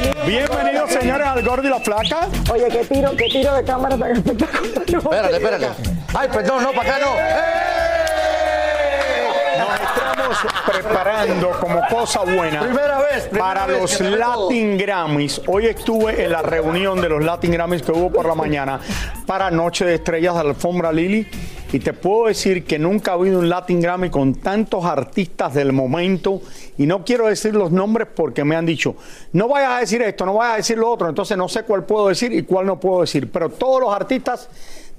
Bienvenidos. Bienvenidos señores al Gordo y la Flaca. Oye, qué tiro, qué tiro de cámara tan espectacular. Espérate, espérate. Ay, perdón, no, para acá no. Nos estamos preparando como cosa buena Primera vez. primera para vez los. Latin Grammys. Hoy estuve en la reunión de los Latin Grammys que hubo por la mañana para Noche de Estrellas de la Alfombra Lili. Y te puedo decir que nunca ha habido un Latin Grammy con tantos artistas del momento. Y no quiero decir los nombres porque me han dicho, no vayas a decir esto, no vayas a decir lo otro. Entonces no sé cuál puedo decir y cuál no puedo decir. Pero todos los artistas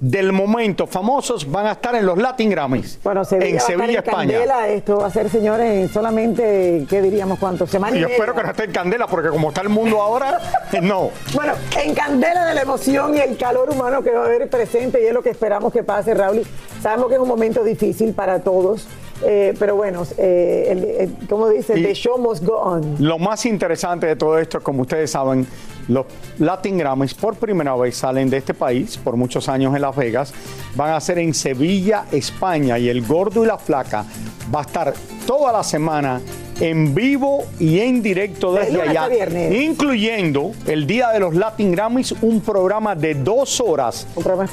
del momento famosos van a estar en los Latin Grammys. Bueno, Sevilla, en va a estar Sevilla, en España. Candela. Esto va a ser, señores, en solamente, ¿qué diríamos cuánto? Semana y Yo espero que no esté en candela, porque como está el mundo ahora, no. Bueno, en candela de la emoción y el calor humano que va a haber presente y es lo que esperamos que pase, Raúl. Sabemos que es un momento difícil para todos, eh, pero bueno, eh, el- el- como dice, Y- the show must go on. Lo más interesante de todo esto, como ustedes saben, los Latin Grammys por primera vez salen de este país, por muchos años en Las Vegas, van a ser en Sevilla, España, y el gordo y la flaca va a estar toda la semana en vivo y en directo De desde allá, incluyendo el día de los Latin Grammys, un programa de dos horas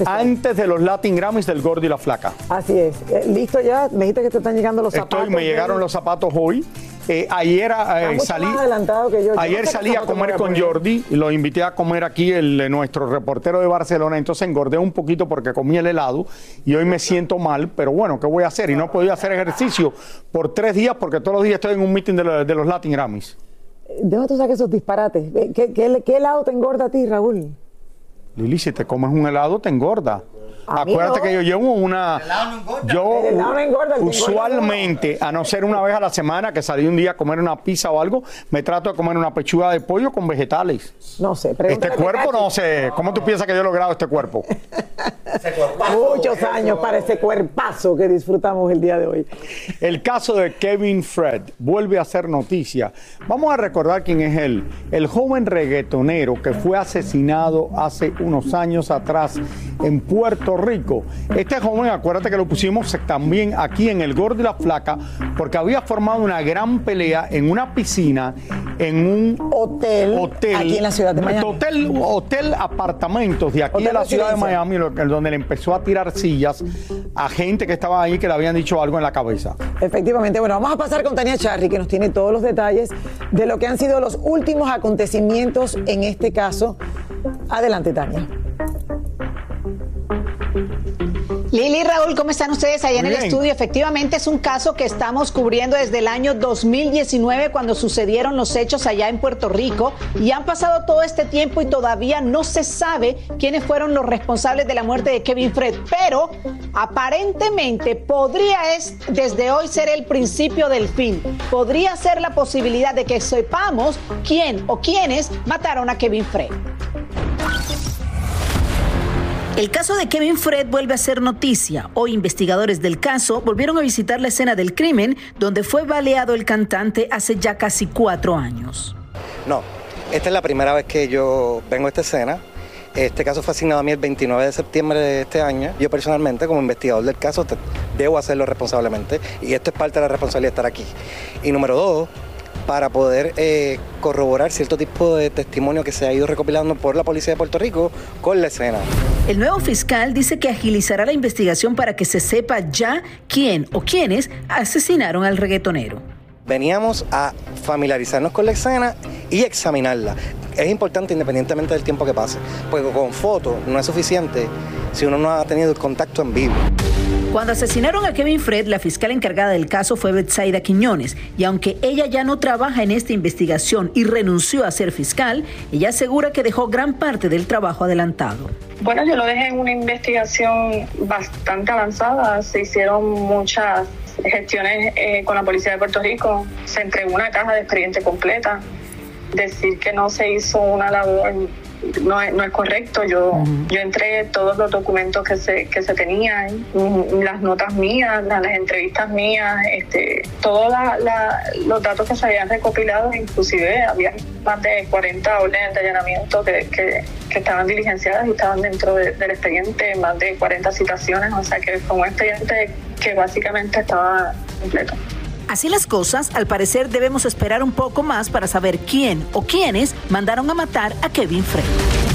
antes de los Latin Grammys del gordo y la flaca. Así es. Eh, ¿Listo ya? Me dijiste que te están llegando los zapatos. Me llegaron los zapatos hoy. Eh, ayer eh, salí. más adelantado que yo. Yo no Ayer sé salí a comer con poner. Jordi y lo invité a comer aquí el, eh, nuestro reportero de Barcelona. Entonces engordé un poquito porque comí el helado y hoy me siento mal. Pero bueno, ¿qué voy a hacer? Y no he podido hacer ejercicio por tres días porque todos los días estoy en un meeting de, lo- de los Latin Grammys. ¿De dónde tú sacas esos disparates? Eh, ¿Qué, qué, qué helado te engorda a ti, Raúl? Lili, si te comes un helado, te engorda. Acuérdate no. que yo llevo una. Yo no engorda, usualmente, a no ser una vez a la semana que salí un día a comer una pizza o algo, me trato de comer una pechuga de pollo con vegetales. No sé. Este cuerpo no sé. ¿Cómo tú piensas que yo he logrado este cuerpo? Muchos años para ese cuerpazo que disfrutamos el día de hoy. El caso de Kevin Fred vuelve a ser noticia. Vamos a recordar quién es él. El joven reggaetonero que fue asesinado hace unos años atrás en Puerto Rico. Este joven, acuérdate que lo pusimos también aquí en El Gordo y la Flaca, porque había formado una gran pelea en una piscina, en un Hotel, hotel. aquí en la ciudad de Miami. Hotel, hotel apartamentos de aquí de la ciudad de. Miami, donde le empezó a tirar sillas a gente que estaba ahí que le habían dicho algo en la cabeza. Efectivamente, bueno, vamos a pasar con Tania Charry, que nos tiene todos los detalles de lo que han sido los últimos acontecimientos en este caso. Adelante, Tania. Lili y Raúl, ¿cómo están ustedes allá en el bien. estudio? Efectivamente es un caso que estamos cubriendo desde el año 2019 cuando sucedieron los hechos allá en Puerto Rico y han pasado todo este tiempo y todavía no se sabe quiénes fueron los responsables de la muerte de Kevin Fred, pero aparentemente podría es desde hoy ser el principio del fin. Podría ser la posibilidad de que sepamos quién o quiénes mataron a Kevin Fred. El caso de Kevin Fred vuelve a ser noticia. Hoy investigadores del caso volvieron a visitar la escena del crimen donde fue baleado el cantante hace ya casi cuatro años. No, esta es la primera vez que yo vengo a esta escena. Este caso fue asignado a mí el 29 de septiembre de este año. Yo personalmente, como investigador del caso, debo hacerlo responsablemente y esto es parte de la responsabilidad de estar aquí. Y número dos, para poder eh, corroborar cierto tipo de testimonio que se ha ido recopilando por la Policía de Puerto Rico con la escena. El nuevo fiscal dice que agilizará la investigación para que se sepa ya quién o quiénes asesinaron al reggaetonero. Veníamos a familiarizarnos con la escena y examinarla. Es importante independientemente del tiempo que pase, porque con fotos no es suficiente si uno no ha tenido el contacto en vivo. Cuando asesinaron a Kevin Fred, la fiscal encargada del caso fue Betsaida Quiñones, y aunque ella ya no trabaja en esta investigación y renunció a ser fiscal, ella asegura que dejó gran parte del trabajo adelantado. Bueno, yo lo dejé en una investigación bastante avanzada, se hicieron muchas gestiones eh, con la Policía de Puerto Rico, se entregó una caja de expediente completa, decir que no se hizo una labor no es, no es correcto. Yo, yo entregué todos los documentos que se, que se tenían, las notas mías, las, entrevistas mías, este, todos los datos que se habían recopilado, inclusive había más de 40 órdenes de allanamiento que, que, estaban diligenciadas y estaban dentro del expediente, más de 40 citaciones, o sea que fue un expediente que básicamente estaba completo. Así las cosas, al parecer debemos esperar un poco más para saber quién o quiénes mandaron a matar a Kevin Frey.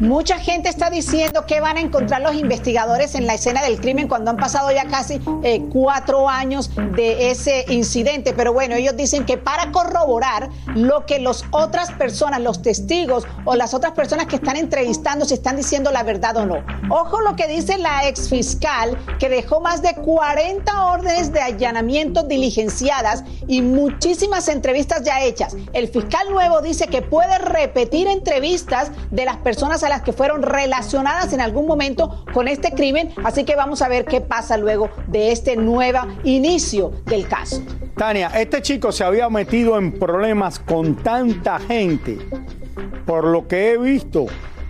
Mucha gente está diciendo que van a encontrar los investigadores en la escena del crimen cuando han pasado ya casi eh, cuatro años de ese incidente. Pero bueno, ellos dicen que para corroborar lo que las otras personas, los testigos o las otras personas que están entrevistando, si están diciendo la verdad o no. Ojo lo que dice la ex fiscal que dejó más de 40 órdenes de allanamiento diligenciadas y muchísimas entrevistas ya hechas. El fiscal nuevo dice que puede repetir entrevistas de las personas las que fueron relacionadas en algún momento con este crimen. Así que vamos a ver qué pasa luego de este nuevo inicio del caso. Tania, este chico se había metido en problemas con tanta gente, por lo que he visto,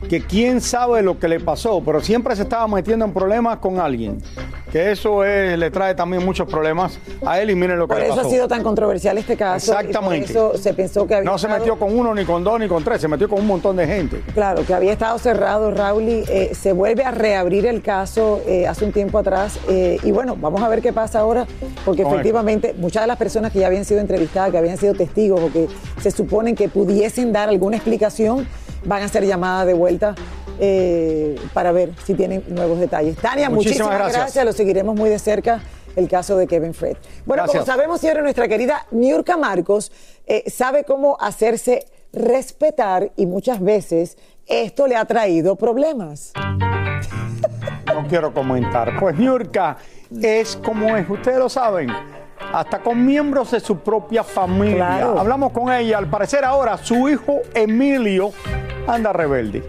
que quién sabe lo que le pasó, pero siempre se estaba metiendo en problemas con alguien que eso le trae también muchos problemas a él y miren lo que por le eso ha sido tan controversial este caso. Exactamente. por eso se pensó que había No se metió con uno, ni con dos, ni con tres, se metió con un montón de gente. Claro, que había estado cerrado, Raúl, y eh, se vuelve a reabrir el caso eh, hace un tiempo atrás. Eh, y bueno, vamos a ver qué pasa ahora, porque efectivamente muchas de las personas que ya habían sido entrevistadas, que habían sido testigos o que se suponen que pudiesen dar alguna explicación, van a ser llamadas de vuelta eh, para ver si tienen nuevos detalles. Tania, muchísimas, gracias. Lo seguiremos muy de cerca el caso de Kevin Fred. Bueno, como sabemos, siempre nuestra querida Niurka Marcos eh, sabe cómo hacerse respetar y muchas veces esto le ha traído problemas. No quiero comentar. Pues Niurka es como es, ustedes lo saben, hasta con miembros de su propia familia. Hablamos con ella, al parecer ahora su hijo Emilio anda rebelde.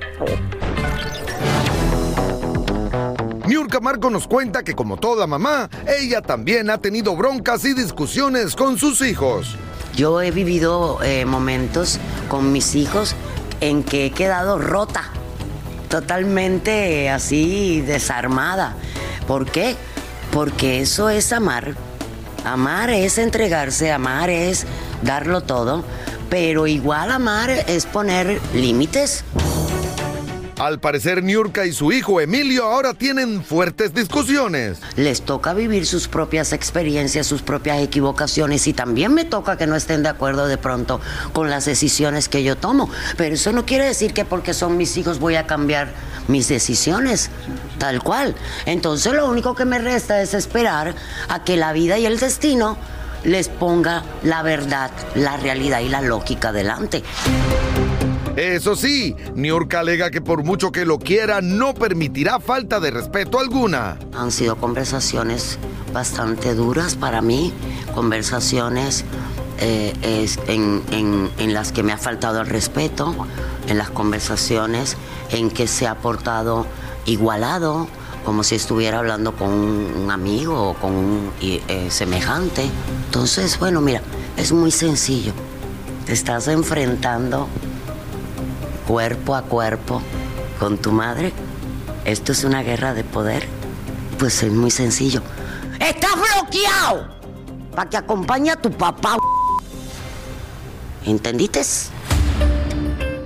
Niurka Marco nos cuenta que como toda mamá, ella también ha tenido broncas y discusiones con sus hijos. Yo he vivido eh, momentos con mis hijos en que he quedado rota, totalmente así desarmada. ¿Por qué? Porque eso es amar. Amar es entregarse, amar es darlo todo, pero igual amar es poner límites. Al parecer, Niurka y su hijo Emilio ahora tienen fuertes discusiones. Les toca vivir sus propias experiencias, sus propias equivocaciones y también me toca que no estén de acuerdo de pronto con las decisiones que yo tomo. Pero eso no quiere decir que porque son mis hijos voy a cambiar mis decisiones, tal cual. Entonces lo único que me resta es esperar a que la vida y el destino les ponga la verdad, la realidad y la lógica delante. Eso sí, Niurka alega que por mucho que lo quiera, no permitirá falta de respeto alguna. Han sido conversaciones bastante duras para mí, conversaciones eh, en, las que me ha faltado el respeto, en las conversaciones en que se ha portado igualado, como si estuviera hablando con un, amigo o con un eh, semejante. Entonces, bueno, mira, es muy sencillo. Te estás enfrentando cuerpo a cuerpo con tu madre, esto es una guerra de poder, pues es muy sencillo. ¡Estás bloqueado! Para que acompañe a tu papá. ¿Entendiste?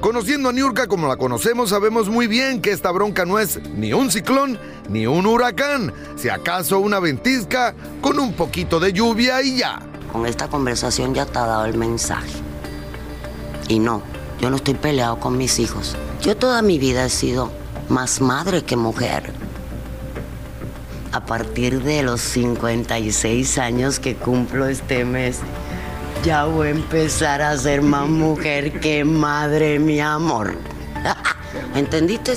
Conociendo a Niurka como la conocemos, sabemos muy bien que esta bronca no es ni un ciclón ni un huracán, si acaso una ventisca con un poquito de lluvia y ya. Con esta conversación ya te ha dado el mensaje. Y no, yo no estoy peleado con mis hijos. Yo toda mi vida he sido más madre que mujer. a partir de los 56 años que cumplo este mes, ya voy a empezar a ser más mujer que madre, mi amor. ¿Entendiste?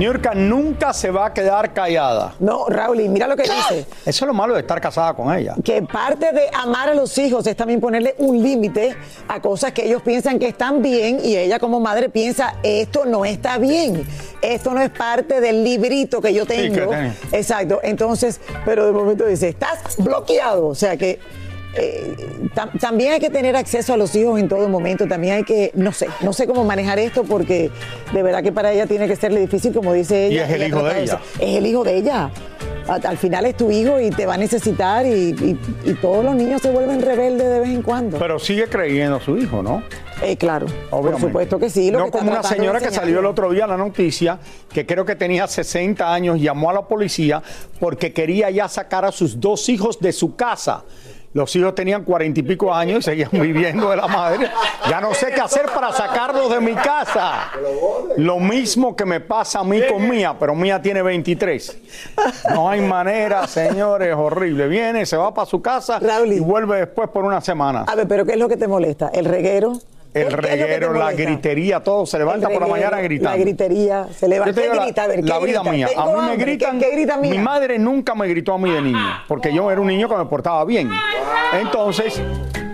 Niurka nunca se va a quedar callada. No, Raúl, y mira lo que dice. Eso es lo malo de estar casada con ella. Que parte de amar a los hijos es también ponerle un límite a cosas que ellos piensan que están bien y ella como madre piensa, esto no está bien, esto no es parte del librito que yo tengo. Exacto, entonces, pero de momento dice, estás bloqueado, o sea que... eh, tam- también hay que tener acceso a los hijos en todo momento, también hay que, no sé, no sé cómo manejar esto porque de verdad que para ella tiene que serle difícil, como dice ella. es el ella hijo de ella. es el hijo de ella. Al al final es tu hijo y te va a necesitar y, y- y todos los niños se vuelven rebeldes de vez en cuando. Pero sigue creyendo a su hijo, ¿no? Eh, claro, Obviamente. por supuesto que sí. Lo no que como una señora que salió el otro día en la noticia, que creo que tenía 60 años, llamó a la policía porque quería ya sacar a sus dos hijos de su casa. Los hijos tenían cuarenta y pico años y seguían viviendo de la madre. Ya no sé qué hacer para sacarlos de mi casa. Lo mismo que me pasa a mí con Mía, pero Mía tiene 23. No hay manera, señores, horrible. Viene, se va para su casa y vuelve después por una semana. A ver, pero ¿qué es lo que te molesta? ¿El reguero? El ¿Qué- qué es lo que te reguero, la gritería, todo se levanta por la mañana gritando. La gritería, se levanta. Yo te ¿Qué digo la- grita? A ver, ¿qué la vida grita? mía. Tengo A mí me gritan. ¿Qué, qué grita mía? Mi madre nunca me gritó a mí de niño, porque yo era un niño que me portaba bien. Entonces,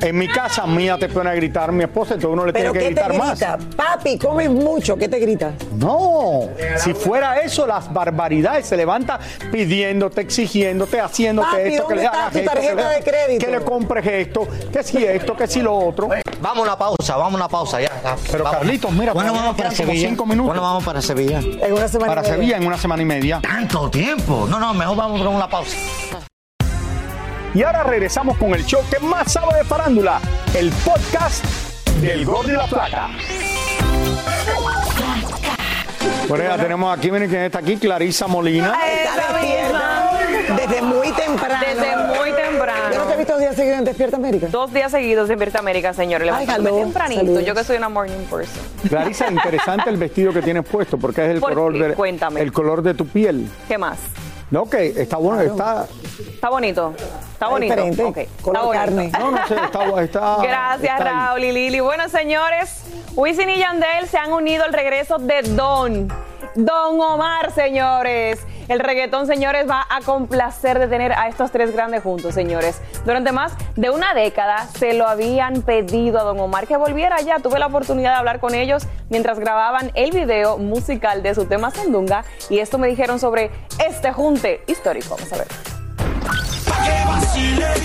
en mi casa, mía te pone a gritar, mi esposa, entonces uno le ¿Pero tiene que qué te gritar más. grita? Papi, comes mucho. ¿Qué te grita? No, si fuera eso, las barbaridades se levanta pidiéndote, exigiéndote, haciéndote Papi, esto, que ¿dónde le hagas esto, que tarjeta le, de crédito? que le compres esto, que si esto, que si lo otro. Vamos a una pausa, vamos a una pausa ya. ya. Pero Vamos. Carlitos, mira, ¿cuándo todavía vamos para Sevilla? cinco minutos. ¿Cuándo vamos para Sevilla? En una semana Para y media. Sevilla en una semana y media. Tanto tiempo. No, no, mejor vamos con una pausa. Y ahora regresamos con el show que más sabe de farándula, el podcast del Gol de la Plata. Por ella tenemos aquí, miren quién está aquí, Clarisa Molina. Está despierta desde muy temprano. Desde muy temprano. Yo no te he visto dos días seguidos en Despierta América. Dos días seguidos en Despierta América, señores. Ay, Levantándome hello. tempranito. Saludos. Yo que soy una morning person. Clarisa, interesante el vestido que tienes puesto, porque es el ¿Por color qué? de Cuéntame. el color de tu piel. ¿Qué más? No, que está bueno, está. Está bonito. Está bonito. diferente, Ok, color está bonito. carne. No, no sé, está, está Gracias, está. Raúl y Lili. Bueno, señores, Wisin y Yandel se han unido al regreso de Don. Don Omar, señores. El reggaetón, señores, va a complacer de tener a estos tres grandes juntos, señores. Durante más de una década se lo habían pedido a Don Omar que volviera ya. Tuve la oportunidad de hablar con ellos mientras grababan el video musical de su tema Sandunga y esto me dijeron sobre este junte histórico. Vamos a ver.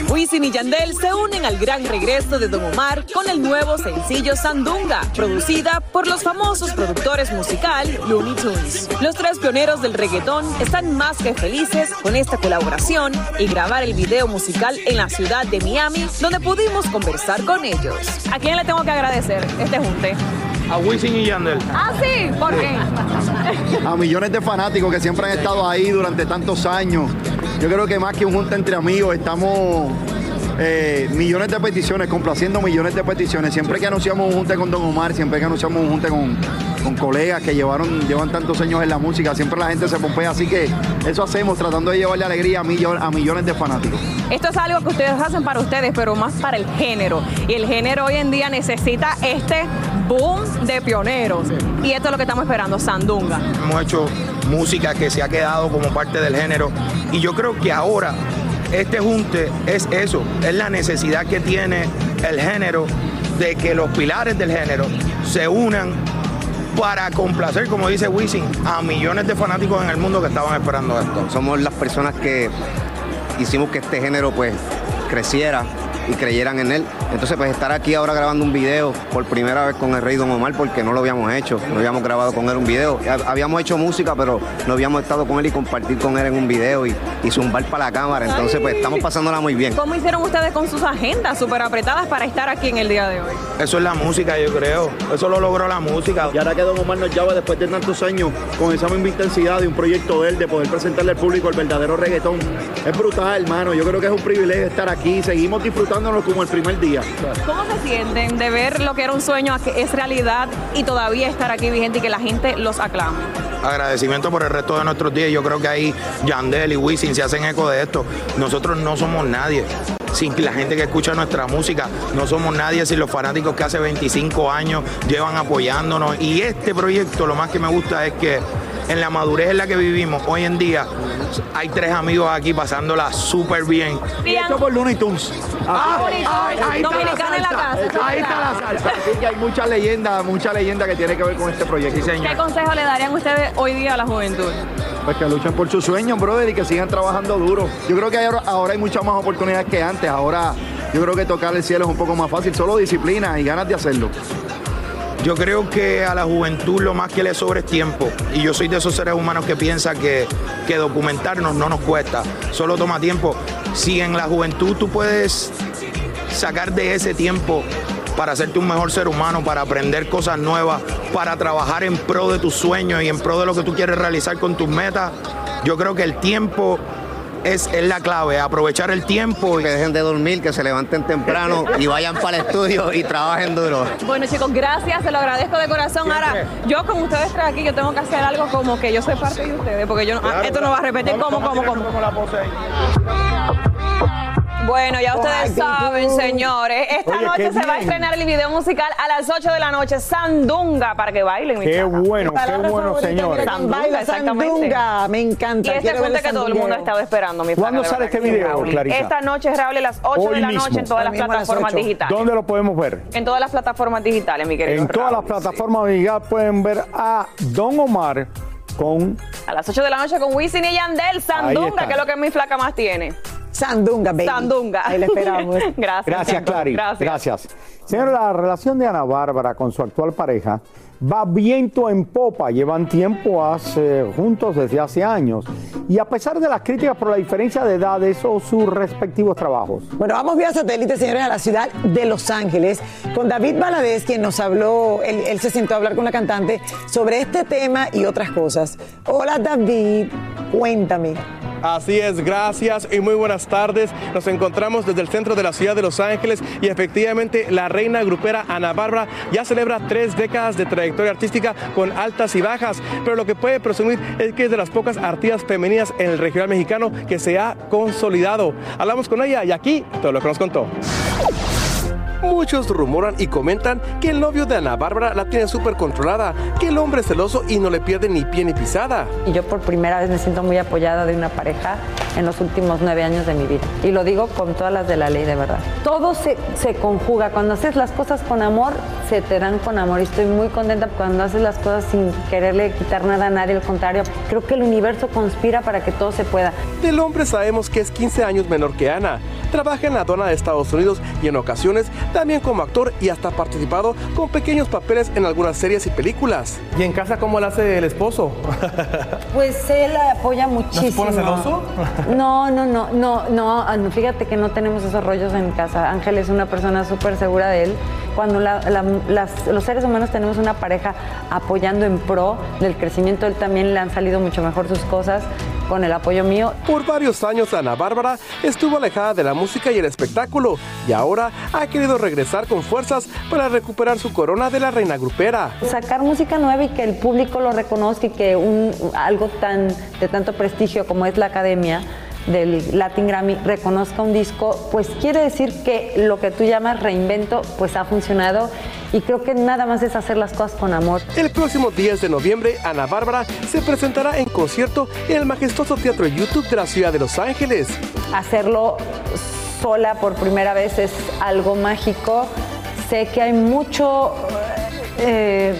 Wisin y Yandel se unen al gran regreso de Don Omar con el nuevo sencillo Sandunga, producida por los famosos productores musical Looney Tunes. Los tres pioneros del reggaetón están más que felices con esta colaboración y grabar el video musical en la ciudad de Miami, donde pudimos conversar con ellos. ¿A quién le tengo que agradecer este junte? A Wisin y Yandel. Ah, sí, ¿por qué? a millones de fanáticos que siempre han estado ahí durante tantos años. Yo creo que más que un junta entre amigos, estamos eh, millones de peticiones, complaciendo millones de peticiones. Siempre que anunciamos un junte con Don Omar, siempre que anunciamos un junte con, con colegas que llevaron, llevan tantos años en la música, siempre la gente se pompea. Así que eso hacemos, tratando de llevarle alegría a, millo- a millones de fanáticos. Esto es algo que ustedes hacen para ustedes, pero más para el género. Y el género hoy en día necesita este boom de pioneros. Y esto es lo que estamos esperando, Sandunga. Hemos hecho música que se ha quedado como parte del género. Y yo creo que ahora este junte es eso, es la necesidad que tiene el género de que los pilares del género se unan para complacer, como dice Wisin, a millones de fanáticos en el mundo que estaban esperando esto. Somos las personas que hicimos que este género pues creciera y creyeran en él. Entonces pues estar aquí ahora grabando un video por primera vez con el Rey Don Omar porque no lo habíamos hecho, no habíamos grabado con él un video. Hab- Habíamos hecho música pero no habíamos estado con él y compartir con él en un video y, y zumbar para la cámara. Entonces pues estamos pasándola muy bien. ¿Cómo hicieron ustedes con sus agendas súper apretadas para estar aquí en el día de hoy? Eso es la música, yo creo. Eso lo logró la música. Y ahora que Don Omar nos llama después de tantos años con esa misma intensidad de un proyecto de él, de poder presentarle al público el verdadero reggaetón, es brutal, hermano. Yo creo que es un privilegio estar aquí. Seguimos disfrutando disfrutándonos como el primer día. ¿Cómo se sienten de ver lo que era un sueño a que es realidad y todavía estar aquí vigente y que la gente los aclame? agradecimiento por el resto de nuestros días. Yo creo que ahí Yandel y Wisin se hacen eco de esto. Nosotros no somos nadie. Sin la gente que escucha nuestra música, no somos nadie sin los fanáticos que hace 25 años llevan apoyándonos. Y este proyecto, lo más que me gusta es que en la madurez en la que vivimos hoy en día, hay tres amigos aquí pasándola súper bien. Y esto por Looney Tunes. Ah, ahí está la dominicana en la salsa. casa. Ahí está la salsa. Así que hay mucha leyenda, mucha leyenda que tiene que ver con este proyecto. ¿Qué consejo le darían ustedes hoy día a la juventud? Pues que luchen por sus sueños, brother, y que sigan trabajando duro. Yo creo que ahora, ahora hay muchas más oportunidades que antes. Ahora yo creo que tocar el cielo es un poco más fácil. Solo disciplina y ganas de hacerlo. Yo creo que a la juventud lo más que le sobra es tiempo. Y yo soy de esos seres humanos que piensa que, que documentarnos no nos cuesta, solo toma tiempo. Si en la juventud tú puedes sacar de ese tiempo para hacerte un mejor ser humano, para aprender cosas nuevas, para trabajar en pro de tus sueños y en pro de lo que tú quieres realizar con tus metas, yo creo que el tiempo es, es la clave, aprovechar el tiempo. Que dejen de dormir, que se levanten temprano y vayan para el estudio y trabajen duro. Bueno chicos, gracias, se lo agradezco de corazón. Ahora, yo como ustedes tres aquí, yo tengo que hacer algo como que yo soy parte de ustedes, porque yo no, ah, esto no va a repetir como, como, como. Bueno, ya ustedes saben, señores. Esta Oye, noche se va a estrenar el video musical a las 8 de la noche, Sandunga, para que bailen. mi Qué bueno, qué bueno, señores. Sandunga. Sandunga, me encanta. Y este el que todo el mundo ha estado esperando, mi ¿Cuándo sale este video, Raúl. Clarisa? Esta noche, Raúl, a las 8 Hoy de la mismo. noche en todas las Hoy plataformas 8. digitales. ¿Dónde lo podemos ver? En todas las plataformas digitales, mi querido En todas las plataformas digitales pueden ver a Don Omar con A las 8 de la noche con Wisin y Yandel, Sandunga, que es lo que mi flaca más tiene. Sandunga, baby. Sandunga. Ahí la esperamos. Gracias. Gracias, Clary. Gracias. Gracias. Señor, la relación de Ana Bárbara con su actual pareja va viento en popa. Llevan tiempo hace- juntos desde hace años. Y a pesar de las críticas por la diferencia de edades o sus respectivos trabajos. Bueno, vamos vía satélite, señores, a la ciudad de Los Ángeles con David Valadez, quien nos habló, él, él se sentó a hablar con la cantante sobre este tema y otras cosas. Hola David, cuéntame. Así es, gracias y muy buenas tardes. Nos encontramos desde el centro de la ciudad de Los Ángeles y efectivamente la reina grupera Ana Bárbara ya celebra tres décadas de trayectoria artística con altas y bajas, pero lo que puede presumir es que es de las pocas artistas femeninas en el regional mexicano que se ha consolidado. Hablamos con ella y aquí todo lo que nos contó. Muchos rumoran y comentan que el novio de Ana Bárbara la tiene súper controlada, que el hombre es celoso y no le pierde ni pie ni pisada. Y yo por primera vez me siento muy apoyada de una pareja en los últimos nueve años de mi vida. Y lo digo con todas las de la ley, de verdad. Todo se, se conjuga. Cuando haces las cosas con amor, se te dan con amor. Y estoy muy contenta cuando haces las cosas sin quererle quitar nada a nadie. Al contrario, creo que el universo conspira para que todo se pueda. Del hombre sabemos que es 15 años menor que Ana. Trabaja en la aduana de Estados Unidos y en ocasiones también como actor y hasta ha participado con pequeños papeles en algunas series y películas. ¿Y en casa cómo la hace el esposo? Pues él apoya muchísimo. pone celoso? No, no, no, no, no, ah, no, fíjate que no tenemos esos rollos en casa. Ángel es una persona súper segura de él. Cuando la- la- las- los seres humanos tenemos una pareja apoyando en pro del crecimiento, él también le han salido mucho mejor sus cosas con el apoyo mío. Por varios años Ana Bárbara estuvo alejada de la música y el espectáculo y ahora ha querido regresar con fuerzas para recuperar su corona de la reina grupera. Sacar música nueva y que el público lo reconozca y que un, algo tan de tanto prestigio como es la academia del Latin Grammy reconozca un disco, pues quiere decir que lo que tú llamas reinvento, pues ha funcionado y creo que nada más es hacer las cosas con amor. El próximo 10 de noviembre, Ana Bárbara se presentará en concierto en el majestuoso Teatro YouTube de la ciudad de Los Ángeles. Hacerlo sola por primera vez es algo mágico. Sé que hay mucho, eh,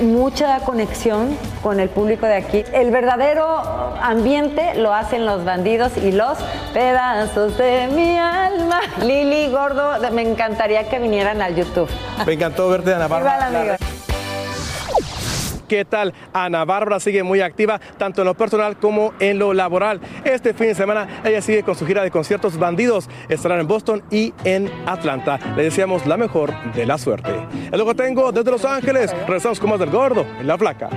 mucha conexión con el público de aquí. El verdadero ambiente lo hacen los bandidos y los pedazos de mi alma. Lili Gordo, me encantaría que vinieran al YouTube. Me encantó verte, Ana Bárbara. ¿Qué tal? Ana Bárbara sigue muy activa tanto en lo personal como en lo laboral. Este fin de semana ella sigue con su gira de conciertos bandidos. Estarán en Boston y en Atlanta. Le deseamos la mejor de la suerte. Es lo que tengo desde Los Ángeles. Regresamos con más del gordo en la placa.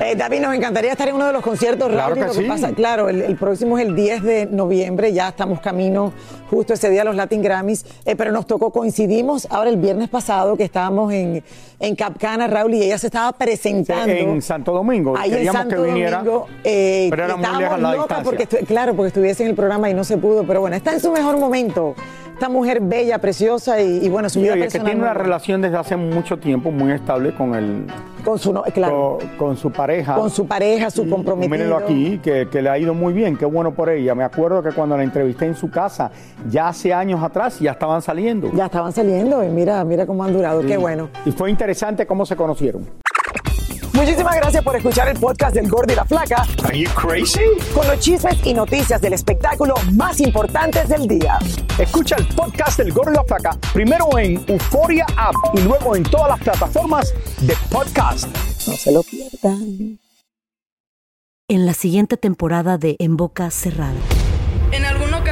Eh, David, nos encantaría estar en uno de los conciertos. Claro Raúl, que que sí. pasa, claro, el, el próximo es el 10 de noviembre, ya estamos camino justo ese día a los Latin Grammys, eh, pero nos tocó, coincidimos ahora el viernes pasado que estábamos en, en Capcana, Raúl, y ella se estaba presentando. En Santo Domingo. Ahí en Santo que viniera. Domingo, eh, pero era muy estábamos lejos la locas distancia. porque, claro, porque estuviese en el programa y no se pudo, pero bueno, está en su mejor momento. Esta mujer bella, preciosa y, y bueno, su Y vida que personal tiene una relación desde hace mucho tiempo muy estable con el con su no- claro. con, con su pareja. Con su pareja, su comprometido. Mírenlo aquí, que, que le ha ido muy bien, qué bueno por ella. Me acuerdo que cuando la entrevisté en su casa, ya hace años atrás, ya estaban saliendo. Ya estaban saliendo y mira, mira cómo han durado, qué bueno. Y fue interesante cómo se conocieron. Muchísimas gracias por escuchar el podcast del Gordo y la Flaca. Are you crazy? Con los chismes y noticias del espectáculo más importantes del día. Escucha el podcast del Gordo y la Flaca primero en Euforia App y luego en todas las plataformas de podcast. No se lo pierdan. En la siguiente temporada de En Boca Cerrada.